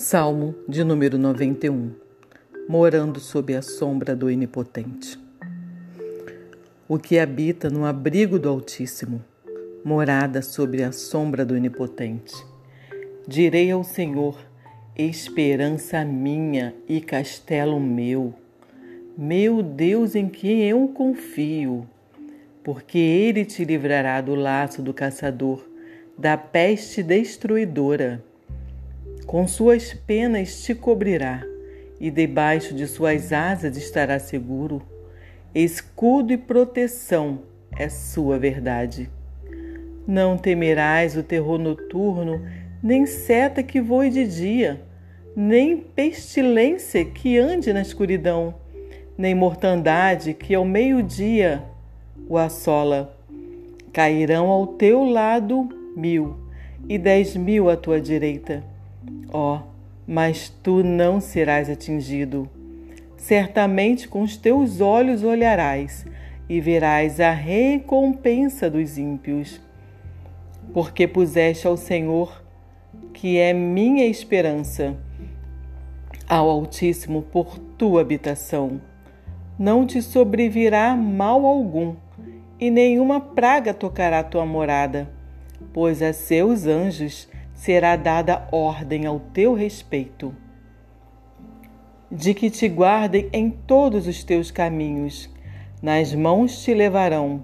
Salmo de número 91 Morando sob a sombra do Onipotente. O que habita no abrigo do Altíssimo, morada sobre a sombra do Onipotente. Direi ao Senhor: Esperança minha e castelo meu, meu Deus em quem eu confio, porque Ele te livrará do laço do caçador, da peste destruidora com suas penas te cobrirá, e debaixo de suas asas estará seguro. Escudo e proteção é sua verdade. Não temerás o terror noturno, nem seta que voe de dia, nem pestilência que ande na escuridão, nem mortandade que ao meio-dia o assola. Cairão ao teu lado mil e dez mil à tua direita Ó, oh, mas tu não serás atingido. Certamente com os teus olhos olharás e verás a recompensa dos ímpios. Porque puseste ao Senhor, que é minha esperança, ao Altíssimo por tua habitação. Não te sobrevirá mal algum, e nenhuma praga tocará tua morada, pois a seus anjos será dada ordem ao teu respeito, de que te guardem em todos os teus caminhos, nas mãos te levarão,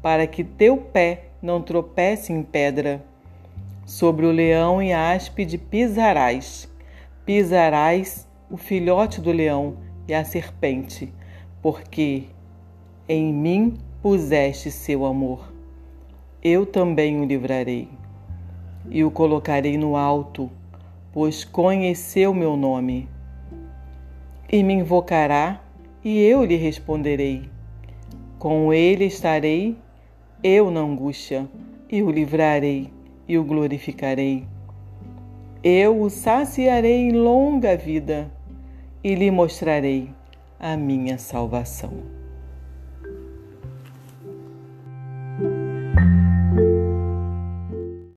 para que teu pé não tropece em pedra. Sobre o leão e a áspide pisarás, pisarás o filhote do leão e a serpente, porque em mim puseste seu amor. Eu também o livrarei e o colocarei no alto, pois conheceu meu nome. E me invocará, e eu lhe responderei. Com ele estarei, eu na angústia, e o livrarei e o glorificarei. Eu o saciarei em longa vida e lhe mostrarei a minha salvação.